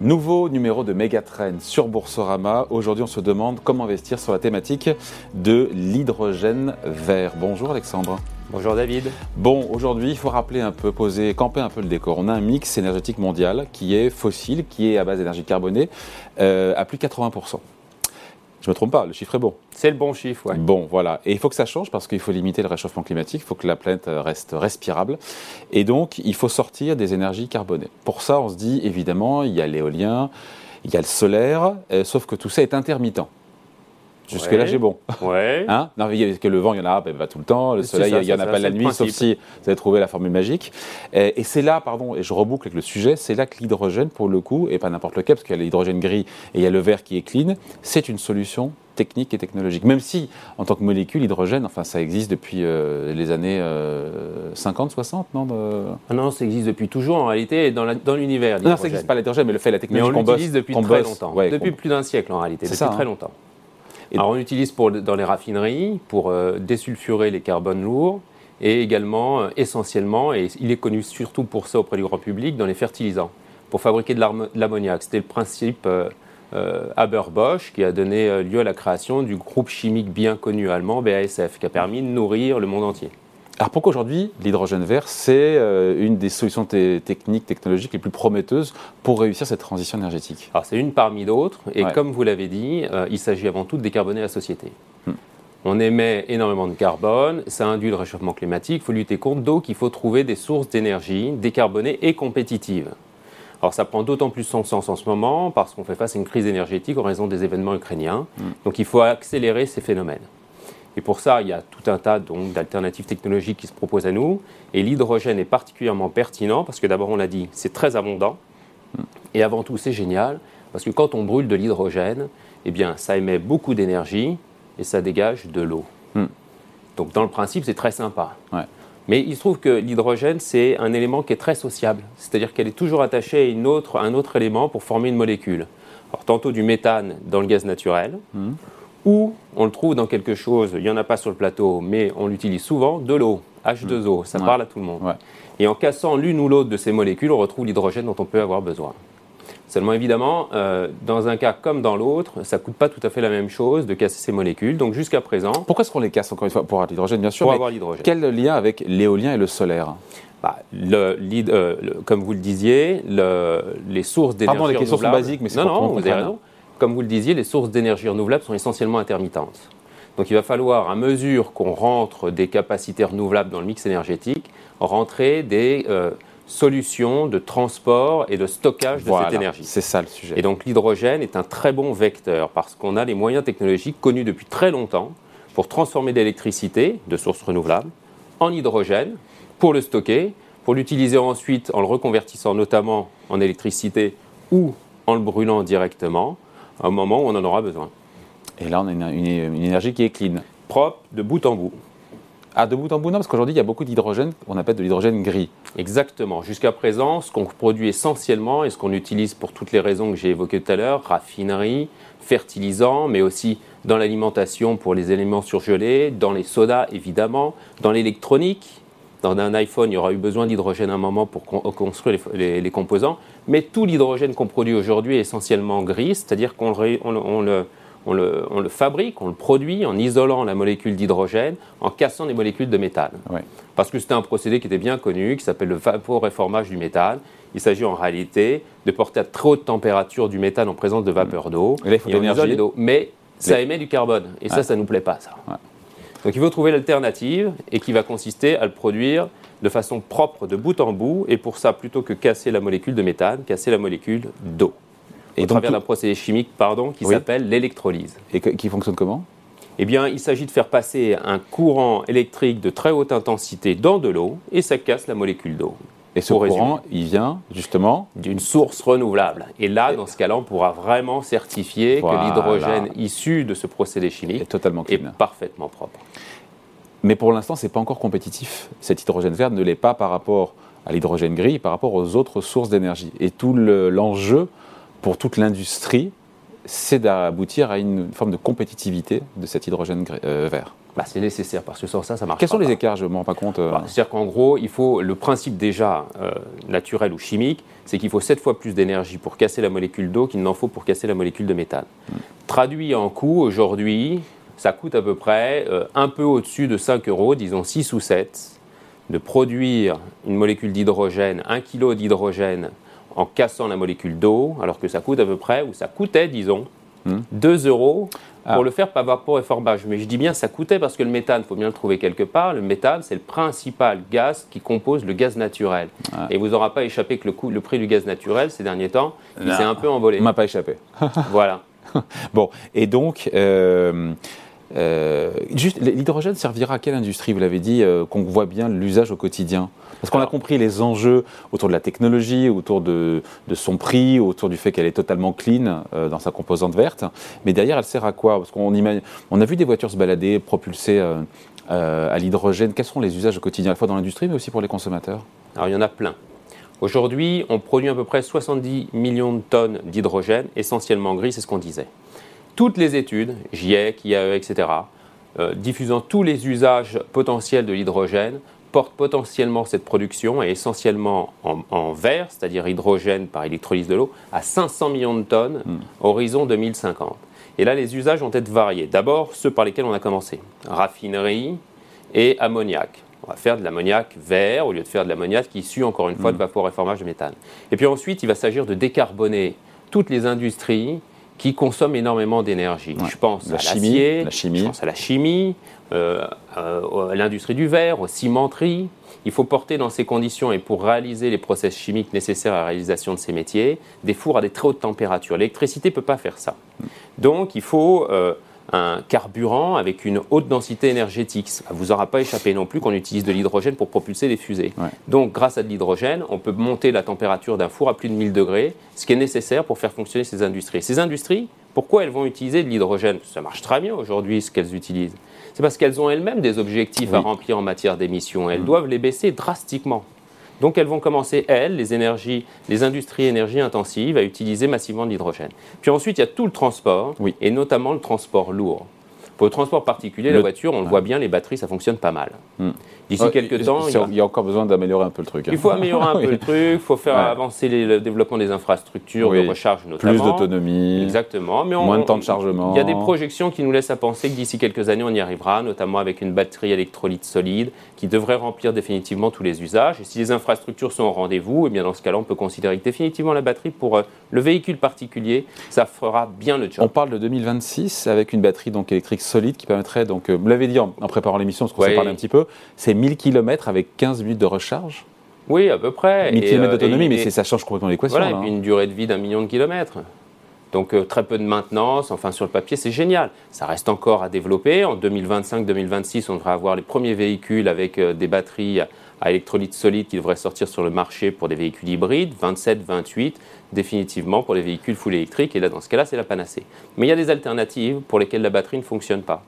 Nouveau numéro de Megatrend sur Boursorama. Aujourd'hui, on se demande comment investir sur la thématique de l'hydrogène vert. Bonjour Alexandre. Bonjour David. Bon, aujourd'hui, il faut rappeler un peu, poser, camper un peu le décor. On a un mix énergétique mondial qui est fossile, qui est à base d'énergie carbonée, euh, à plus de 80%. Je me trompe pas, le chiffre est bon. C'est le bon chiffre, oui. Bon, voilà. Et il faut que ça change parce qu'il faut limiter le réchauffement climatique, il faut que la planète reste respirable. Et donc, il faut sortir des énergies carbonées. Pour ça, on se dit, évidemment, il y a l'éolien, il y a le solaire, euh, sauf que tout ça est intermittent. Jusque-là, j'ai bon. Ouais. Hein? Non, que le vent, il y en a, ben, va tout le temps. Le soleil, il n'y en a pas la nuit, sauf si vous avez trouvé la formule magique. Et, c'est là, pardon, et je reboucle avec le sujet, c'est là que l'hydrogène, pour le coup, et pas n'importe lequel, parce qu'il y a l'hydrogène gris et il y a le vert qui est clean, c'est une solution technique et technologique. Même si, en tant que molécule, l'hydrogène, enfin, ça existe depuis euh, les années 50, euh, 60, non ah Non, ça existe depuis toujours, en réalité, dans l'univers. Non, ça n'existe pas l'hydrogène, mais le fait, la technologie qu'on l'utilise depuis très longtemps. depuis plus d'un siècle, en réalité, depuis ça, très hein. longtemps. Alors on l'utilise dans les raffineries pour euh, désulfurer les carbones lourds et également euh, essentiellement, et il est connu surtout pour ça auprès du grand public, dans les fertilisants, pour fabriquer de l'ammoniac. C'était le principe euh, Haber-Bosch qui a donné lieu à la création du groupe chimique bien connu allemand BASF, qui a permis de nourrir le monde entier. Alors pourquoi aujourd'hui l'hydrogène vert, c'est euh, une des solutions techniques, technologiques les plus prometteuses pour réussir cette transition énergétique? Alors c'est une parmi d'autres, et comme vous l'avez dit, euh, il s'agit avant tout de décarboner la société. Hmm. On émet énormément de carbone, ça induit le réchauffement climatique, il faut lutter contre, donc il faut trouver des sources d'énergie décarbonées et compétitives. Alors ça prend d'autant plus son sens en ce moment parce qu'on fait face à une crise énergétique en raison des événements ukrainiens, hmm. donc il faut accélérer ces phénomènes. Et pour ça, il y a tout un tas d'alternatives technologiques qui se proposent à nous. Et l'hydrogène est particulièrement pertinent parce que d'abord, on l'a dit, c'est très abondant. Et avant tout, c'est génial parce que quand on brûle de l'hydrogène, eh bien, ça émet beaucoup d'énergie et ça dégage de l'eau. Hmm. Donc, dans le principe, c'est très sympa. Mais il se trouve que l'hydrogène, c'est un élément qui est très sociable. C'est-à-dire qu'elle est toujours attachée à une autre, un autre élément pour former une molécule. Alors, tantôt du méthane dans le gaz naturel, hmm ou on le trouve dans quelque chose, il n'y en a pas sur le plateau, mais on l'utilise souvent, de l'eau, H2O, ça parle à tout le monde. Et en cassant l'une ou l'autre de ces molécules, on retrouve l'hydrogène dont on peut avoir besoin. Seulement évidemment, euh, dans un cas comme dans l'autre, ça ne coûte pas tout à fait la même chose de casser ces molécules. Donc jusqu'à présent... Pourquoi est-ce qu'on les casse encore une fois Pour avoir l'hydrogène bien sûr. Pour avoir l'hydrogène. Quel lien avec l'éolien et le solaire? Bah, euh, comme vous le disiez, les sources d'énergie Pardon, les questions sont basiques, mais c'est Non, non, vous avez raison comme vous le disiez, les sources d'énergie renouvelable sont essentiellement intermittentes. Donc il va falloir, à mesure qu'on rentre des capacités renouvelables dans le mix énergétique, rentrer des euh, solutions de transport et de stockage de cette énergie. C'est ça le sujet. Et donc l'hydrogène est un très bon vecteur parce qu'on a les moyens technologiques connus depuis très longtemps pour transformer de l'électricité de sources renouvelables en hydrogène, pour le stocker, pour l'utiliser ensuite en le reconvertissant notamment en électricité ou en le brûlant directement un moment où on en aura besoin. Et là, on a une, énergie qui est clean. Propre de bout en bout. Ah, de bout en bout, non, parce qu'aujourd'hui, il y a beaucoup d'hydrogène qu'on appelle de l'hydrogène gris. Exactement. Jusqu'à présent, ce qu'on produit essentiellement et ce qu'on utilise pour toutes les raisons que j'ai évoquées tout à l'heure, raffinerie, fertilisants, mais aussi dans l'alimentation pour les éléments surgelés, dans les sodas évidemment, dans l'électronique, dans un iPhone, il y aura eu besoin d'hydrogène à un moment pour construire les, composants, mais tout l'hydrogène qu'on produit aujourd'hui est essentiellement gris, c'est-à-dire qu'on le, le, fabrique, on le produit en isolant la molécule d'hydrogène, en cassant les molécules de méthane. Parce que c'était un procédé qui était bien connu, qui s'appelle le vaporéformage du méthane. Il s'agit en réalité de porter à très haute température du méthane en présence de vapeur d'eau. Mais ça émet du carbone, et ça, ça ne nous plaît pas, ça. Donc il faut trouver l'alternative et qui va consister à le produire de façon propre de bout en bout et pour ça, plutôt que casser la molécule de méthane, casser la molécule d'eau. Et au travers d'un procédé chimique pardon, qui s'appelle l'électrolyse. Et qui fonctionne comment? Eh bien, il s'agit de faire passer un courant électrique de très haute intensité dans de l'eau et ça casse la molécule d'eau. Et ce courant, il vient justement d'une source renouvelable. Et là, dans ce cas-là, on pourra vraiment certifier que l'hydrogène issu de ce procédé chimique est, totalement est parfaitement propre. Mais pour l'instant, ce n'est pas encore compétitif. Cet hydrogène vert ne l'est pas par rapport à l'hydrogène gris, par rapport aux autres sources d'énergie. Et tout l'enjeu pour toute l'industrie, c'est d'aboutir à une forme de compétitivité de cet hydrogène euh, vert. Bah, c'est nécessaire parce que sans ça, ça marche Quels sont les écarts Je ne me rends pas compte. Bah, C'est-à-dire qu'en gros, il faut le principe déjà naturel ou chimique, c'est qu'il faut 7 fois plus d'énergie pour casser la molécule d'eau qu'il n'en faut pour casser la molécule de méthane. Hmm. Traduit en coût, aujourd'hui, ça coûte à peu près un peu au-dessus de 5 euros, disons 6 ou 7, de produire une molécule d'hydrogène, un kilo d'hydrogène, en cassant la molécule d'eau, alors que ça coûte à peu près, ou ça coûtait, disons, 2 hmm. Euros pour ah. le faire par vapeur et formage. Mais je dis bien ça coûtait parce que le méthane, il faut bien le trouver quelque part. Le méthane, c'est le principal gaz qui compose le gaz naturel. Et vous n'aura pas échappé que le, coût, le prix du gaz naturel, ces derniers temps, il s'est un peu envolé. Il m'a pas échappé. voilà. bon, et donc, euh, euh, juste, l'hydrogène servira à quelle industrie Vous l'avez dit, euh, qu'on voit bien l'usage au quotidien? Parce qu'on a compris les enjeux autour de la technologie, autour de, son prix, autour du fait qu'elle est totalement clean euh, dans sa composante verte. Mais derrière, elle sert à quoi? Parce qu'on on a vu des voitures se balader propulsées à l'hydrogène. Quels sont les usages au quotidien, à la fois dans l'industrie, mais aussi pour les consommateurs? Alors, il y en a plein. Aujourd'hui, on produit à peu près 70 millions de tonnes d'hydrogène, essentiellement gris, c'est ce qu'on disait toutes les études, GIEC, IAE, etc., euh, diffusant tous les usages potentiels de l'hydrogène, portent potentiellement cette production, et essentiellement en, en vert, c'est-à-dire hydrogène par électrolyse de l'eau, à 500 millions de tonnes, hmm. horizon 2050. Et là, les usages vont être variés. D'abord, ceux par lesquels on a commencé raffinerie et ammoniac. On va faire de l'ammoniac vert au lieu de faire de l'ammoniac qui issu, encore une fois, de hmm. vapeur et formage de méthane. Et puis ensuite, il va s'agir de décarboner toutes les industries qui consomment énormément d'énergie. Je pense à l'acier, je pense à la chimie, euh, euh, à l'industrie du verre, aux cimenteries. Il faut porter dans ces conditions et pour réaliser les process chimiques nécessaires à la réalisation de ces métiers, des fours à des très hautes températures. L'électricité ne peut pas faire ça. Donc il faut euh, un carburant avec une haute densité énergétique. Ça ne vous aura pas échappé non plus qu'on utilise de l'hydrogène pour propulser des fusées. Donc, grâce à de l'hydrogène, on peut monter la température d'un four à plus de 1000 degrés, ce qui est nécessaire pour faire fonctionner ces industries. Ces industries, pourquoi elles vont utiliser de l'hydrogène? Ça marche très bien aujourd'hui ce qu'elles utilisent. C'est parce qu'elles ont elles-mêmes des objectifs à remplir en matière d'émissions. Elles mm. doivent les baisser drastiquement. Donc elles vont commencer, elles, les énergies, les industries énergie intensives, à utiliser massivement de l'hydrogène. Puis ensuite, il y a tout le transport, et notamment le transport lourd. Pour le transport particulier, la voiture, on le voit bien, les batteries, ça fonctionne pas mal. Hmm. D'ici quelques temps. Il y, a... encore besoin d'améliorer un peu le truc. Hein. Il faut améliorer un peu le truc, il faut faire avancer le développement des infrastructures de recharge notamment. Plus d'autonomie. Exactement. Mais moins de temps de chargement. Il y a des projections qui nous laissent à penser que d'ici quelques années, on y arrivera, notamment avec une batterie électrolyte solide qui devrait remplir définitivement tous les usages. Et si les infrastructures sont au rendez-vous, eh bien dans ce cas-là, on peut considérer que définitivement la batterie pour euh, le véhicule particulier, ça fera bien le job. On parle de 2026 avec une batterie donc électrique solide qui permettrait, donc, euh, vous l'avez dit en, préparant l'émission, parce qu'on s'est parlé un petit peu, c'est 1000 km avec 15 minutes de recharge Oui, à peu près. 1000 km d'autonomie, mais ça change complètement l'équation. Voilà, et puis une durée de vie d'un million de kilomètres. Donc euh, très peu de maintenance, enfin sur le papier c'est génial. Ça reste encore à développer. En 2025-2026 on devrait avoir les premiers véhicules avec euh, des batteries à électrolyte solide qui devraient sortir sur le marché pour des véhicules hybrides, 27-28 définitivement pour les véhicules full électriques et là dans ce cas-là c'est la panacée. Mais il y a des alternatives pour lesquelles la batterie ne fonctionne pas.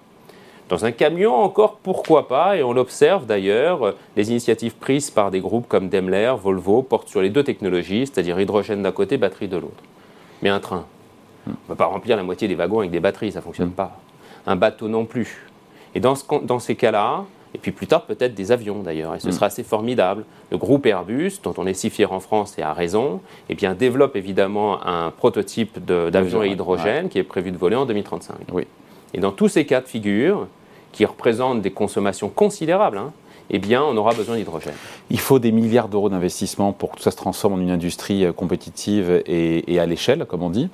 Dans un camion, encore, pourquoi pas Et on l'observe d'ailleurs, les initiatives prises par des groupes comme Daimler, Volvo portent sur les deux technologies, c'est-à-dire hydrogène d'un côté, batterie de l'autre. Mais un train, on ne va pas remplir la moitié des wagons avec des batteries, ça ne fonctionne pas. Un bateau non plus. Et dans, ces cas-là, et puis plus tard peut-être des avions d'ailleurs, et ce sera assez formidable. Le groupe Airbus, dont on est si fier en France et à raison, eh bien, développe évidemment un prototype d'avion à hydrogène qui est prévu de voler en 2035. Oui. Et dans tous ces cas de figure, qui représentent des consommations considérables, hein, eh bien, on aura besoin d'hydrogène. Il faut des milliards d'euros d'investissement pour que tout ça se transforme en une industrie euh, compétitive et, à l'échelle, comme on dit.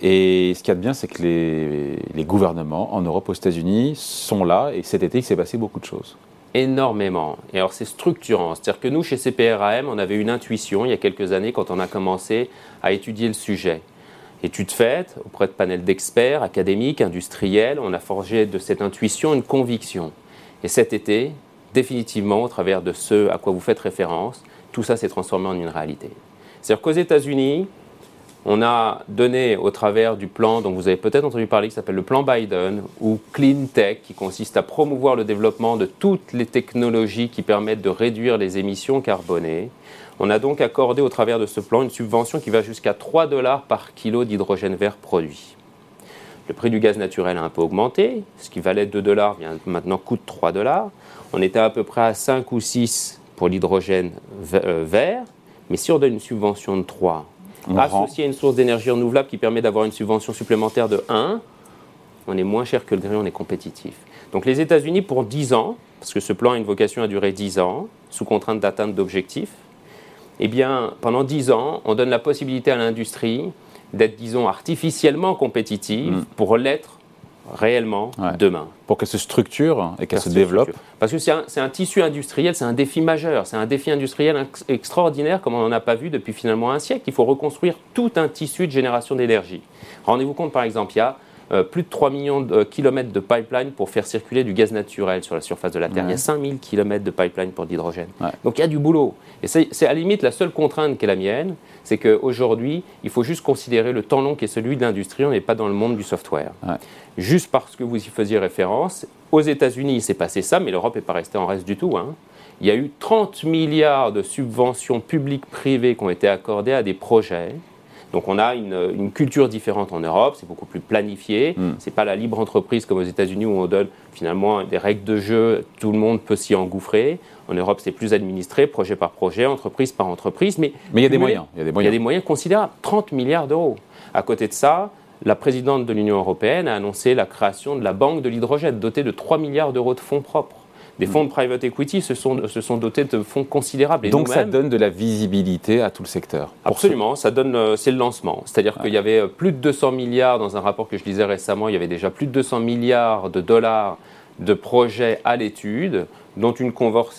Et ce qu'il y a de bien, c'est que les, les, gouvernements en Europe, aux États-Unis, sont là. Et cet été, il s'est passé beaucoup de choses. Énormément. Et alors, c'est structurant. C'est-à-dire que nous, chez CPRAM, on avait une intuition il y a quelques années quand on a commencé à étudier le sujet études faites auprès de panels d'experts, académiques, industriels, on a forgé de cette intuition une conviction. Et cet été, définitivement, au travers de ce à quoi vous faites référence, tout ça s'est transformé en une réalité. C'est-à-dire qu'aux États-Unis, on a donné au travers du plan dont vous avez peut-être entendu parler, qui s'appelle le plan Biden, ou Clean Tech, qui consiste à promouvoir le développement de toutes les technologies qui permettent de réduire les émissions carbonées, on a donc accordé au travers de ce plan une subvention qui va jusqu'à 3 dollars par kilo d'hydrogène vert produit. Le prix du gaz naturel a un peu augmenté. Ce qui valait 2 dollars maintenant coûte 3 dollars. On était à peu près à 5 ou 6 pour l'hydrogène euh, vert. Mais si on donne une subvention de 3, associé à une source d'énergie renouvelable qui permet d'avoir une subvention supplémentaire de 1, on est moins cher que le gris, on est compétitif. Donc les États-Unis, pour 10 ans, parce que ce plan a une vocation à durer 10 ans, sous contrainte d'atteinte d'objectifs, eh bien, pendant 10 ans, on donne la possibilité à l'industrie d'être, disons, artificiellement compétitive mm. pour l'être réellement demain. Pour qu'elle se structure et qu'elle se développe. Parce que c'est un, tissu industriel, c'est un défi majeur, c'est un défi industriel extraordinaire comme on n'en a pas vu depuis finalement un siècle. Il faut reconstruire tout un tissu de génération d'énergie. Rendez-vous compte par exemple, il y a euh, plus de 3 millions de kilomètres de pipeline pour faire circuler du gaz naturel sur la surface de la Terre. Il y a 5000 kilomètres de pipeline pour l'hydrogène. Donc il y a du boulot. Et c'est à la limite la seule contrainte qui est la mienne, c'est qu'aujourd'hui, il faut juste considérer le temps long qui est celui de l'industrie. On n'est pas dans le monde du software. Juste parce que vous y faisiez référence, aux États-Unis, il s'est passé ça, mais l'Europe n'est pas restée en reste du tout. Hein. Il y a eu 30 milliards de subventions publiques-privées qui ont été accordées à des projets donc on a une, culture différente en Europe, c'est beaucoup plus planifié. Mm. Ce n'est pas la libre entreprise comme aux États-Unis où on donne finalement des règles de jeu, tout le monde peut s'y engouffrer. En Europe, c'est plus administré, projet par projet, entreprise par entreprise. Mais il y a des moyens. Il y a des moyens, il y a des moyens considérables. 30 milliards d'euros. À côté de ça, la présidente de l'Union européenne a annoncé la création de la banque de l'hydrogène, dotée de 3 milliards d'euros de fonds propres. Les fonds de private equity se sont, se sont dotés de fonds considérables. Et Donc ça donne de la visibilité à tout le secteur. Absolument, ça donne, euh, c'est le lancement. C'est-à-dire qu'il y avait euh, plus de 200 milliards dans un rapport que je lisais récemment, il y avait déjà plus de 200 milliards de dollars de projets à l'étude, dont une,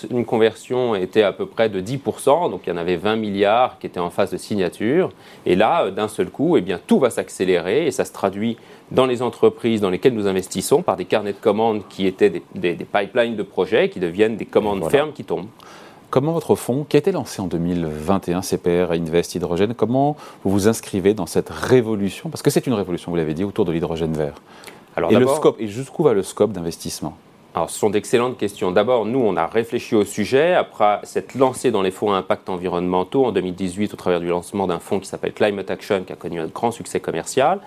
une, conversion était à peu près de 10%, donc il y en avait 20 milliards qui étaient en phase de signature. Et là, euh, d'un seul coup, eh bien, tout va s'accélérer et ça se traduit dans les entreprises dans lesquelles nous investissons par des carnets de commandes qui étaient des, pipelines de projets qui deviennent des commandes fermes qui tombent. Comment votre fonds, qui a été lancé en 2021, CPR Invest Hydrogène, comment vous vous inscrivez dans cette révolution? Parce que c'est une révolution, vous l'avez dit, autour de l'hydrogène vert. Alors, et, le scope, et jusqu'où va le scope d'investissement? Alors, ce sont d'excellentes questions. D'abord, nous, on a réfléchi au sujet après s'être lancé dans les fonds à impact environnementaux en 2018 au travers du lancement d'un fonds qui s'appelle Climate Action, qui a connu un grand succès commercial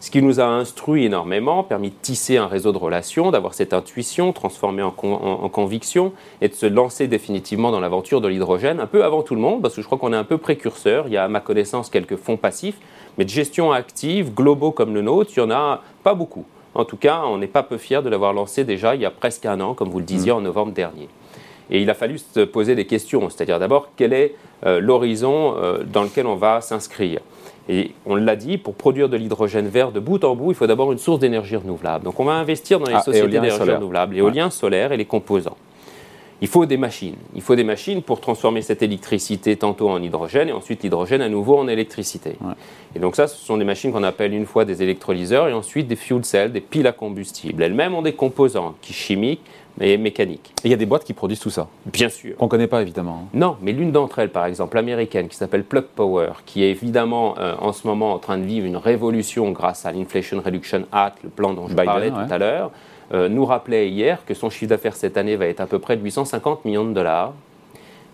ce qui nous a instruit énormément, permis de tisser un réseau de relations, d'avoir cette intuition transformée en, conviction et de se lancer définitivement dans l'aventure de l'hydrogène un peu avant tout le monde, parce que je crois qu'on est un peu précurseur. Il y a à ma connaissance quelques fonds passifs, mais de gestion active, globaux comme le nôtre, il n'y en a pas beaucoup. En tout cas, on n'est pas peu fiers de l'avoir lancé déjà il y a presque un an, comme vous le disiez, mmh. en novembre dernier. Et il a fallu se poser des questions, c'est-à-dire d'abord quel est euh, l'horizon euh, dans lequel on va s'inscrire? Et on l'a dit, pour produire de l'hydrogène vert de bout en bout, il faut d'abord une source d'énergie renouvelable. Donc on va investir dans les ah, sociétés d'énergie renouvelable, l'éolien solaire et les composants. Il faut des machines. Il faut des machines pour transformer cette électricité tantôt en hydrogène et ensuite l'hydrogène à nouveau en électricité. Et donc ça, ce sont des machines qu'on appelle une fois des électrolyseurs et ensuite des fuel cells, des piles à combustible. Elles-mêmes ont des composants qui chimiques, et mécanique. Et il y a des boîtes qui produisent tout ça Bien sûr. Qu'on ne connaît pas évidemment. Non, mais l'une d'entre elles, par exemple, américaine, qui s'appelle Plug Power, qui est évidemment euh, en ce moment en train de vivre une révolution grâce à l'Inflation Reduction Act, le plan dont je parlais tout à l'heure, nous rappelait hier que son chiffre d'affaires cette année va être à peu près de 850 millions de dollars.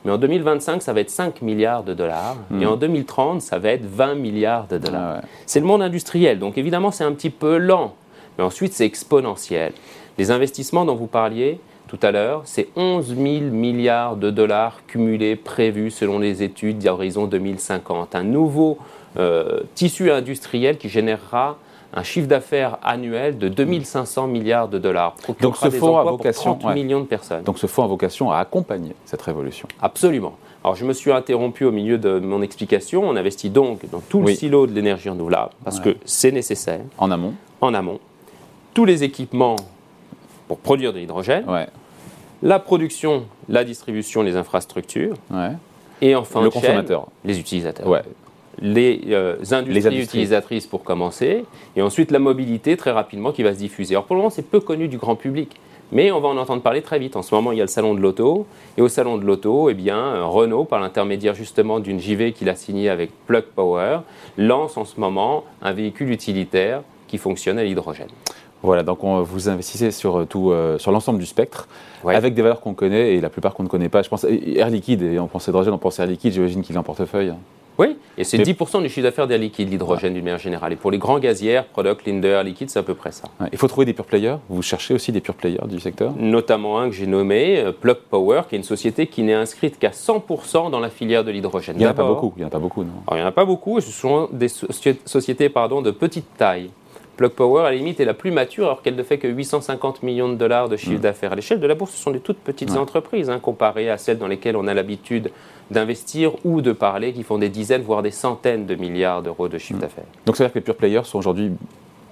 Mais en 2025, ça va être 5 milliards de dollars. Hmm. Et en 2030, ça va être 20 milliards de dollars. Ah c'est le monde industriel. Donc évidemment, c'est un petit peu lent. Mais ensuite, c'est exponentiel. Les investissements dont vous parliez tout à l'heure, c'est 11 000 milliards de dollars cumulés prévus selon les études d'horizon 2050. Un nouveau euh, tissu industriel qui générera un chiffre d'affaires annuel de 2500 milliards de dollars. Donc ce fonds a vocation, 30 millions de personnes. Donc ce fonds a vocation à accompagner cette révolution. Absolument. Alors je me suis interrompu au milieu de mon explication. On investit donc dans tout le silo de l'énergie renouvelable parce que c'est nécessaire. En amont. En amont. Tous les équipements pour produire de l'hydrogène, la production, la distribution, les infrastructures, et enfin le consommateur, les utilisateurs. Les, euh, industries utilisatrices pour commencer, et ensuite la mobilité très rapidement qui va se diffuser. Alors pour le moment, c'est peu connu du grand public, mais on va en entendre parler très vite. En ce moment, il y a le salon de l'auto, et au salon de l'auto, eh bien, Renault, par l'intermédiaire justement d'une JV qu'il a signée avec Plug Power, lance en ce moment un véhicule utilitaire qui fonctionne à l'hydrogène. Voilà, donc on, vous investissez sur, euh, tout, euh, sur l'ensemble du spectre, avec des valeurs qu'on connaît et la plupart qu'on ne connaît pas. Je pense Air Liquide, et on pense hydrogène, on pense Air Liquide, j'imagine qu'il est en portefeuille. Oui, et c'est 10% du chiffre d'affaires d'Air Liquide, l'hydrogène d'une manière générale. Et pour les grands gazières, Product, Linde, Air Liquide, c'est à peu près ça. Il faut trouver des pure players. Vous cherchez aussi des pure players du secteur Notamment un que j'ai nommé, euh, Plug Power, qui est une société qui n'est inscrite qu'à 100% dans la filière de l'hydrogène. Il n'y en a pas beaucoup, il n'y en a pas beaucoup, non? Il n'y en a pas beaucoup, ce sont des sociétés pardon, de petite taille. Plug Power, à la limite, est la plus mature alors qu'elle ne fait que 850 millions de dollars de chiffre mm. d'affaires. À l'échelle de la bourse, ce sont des toutes petites entreprises hein, comparées à celles dans lesquelles on a l'habitude d'investir ou de parler, qui font des dizaines, voire des centaines de milliards d'euros de chiffre mm. d'affaires. Donc, ça veut dire que les pure players sont aujourd'hui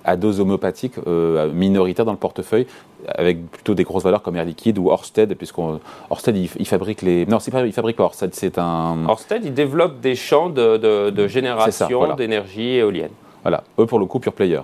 à dose homéopathique euh, minoritaire dans le portefeuille, avec plutôt des grosses valeurs comme Air Liquide ou Orsted, puisqu'on Orsted il, fabrique les non c'est pas il fabrique pas Orsted c'est un Orsted il développe des champs de, génération d'énergie éolienne. Voilà, eux pour le coup pure player.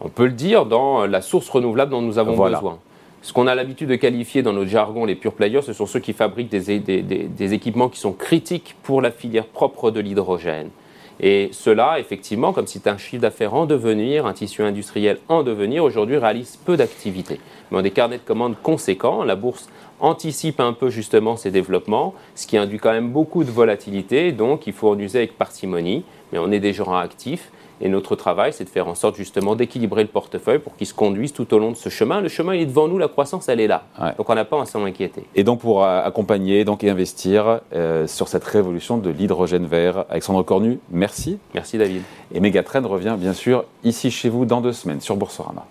On peut le dire dans la source renouvelable dont nous avons besoin. Ce qu'on a l'habitude de qualifier dans notre jargon les pure players, ce sont ceux qui fabriquent des, des, équipements qui sont critiques pour la filière propre de l'hydrogène. Et cela, effectivement, comme c'est un chiffre d'affaires en devenir, un tissu industriel en devenir, aujourd'hui réalise peu d'activités. Mais ont des carnets de commandes conséquents. La bourse anticipe un peu justement ces développements, ce qui induit quand même beaucoup de volatilité. Donc il faut en user avec parcimonie. Mais on est des gens actifs et notre travail, c'est de faire en sorte justement d'équilibrer le portefeuille pour qu'il se conduise tout au long de ce chemin. Le chemin, il est devant nous, la croissance, elle est là. Donc on n'a pas à s'en inquiéter. Et donc pour accompagner donc, et investir euh, sur cette révolution de l'hydrogène vert, Alexandre Cornu, merci. Merci David. Et Megatrend revient bien sûr ici chez vous dans deux semaines sur Boursorama.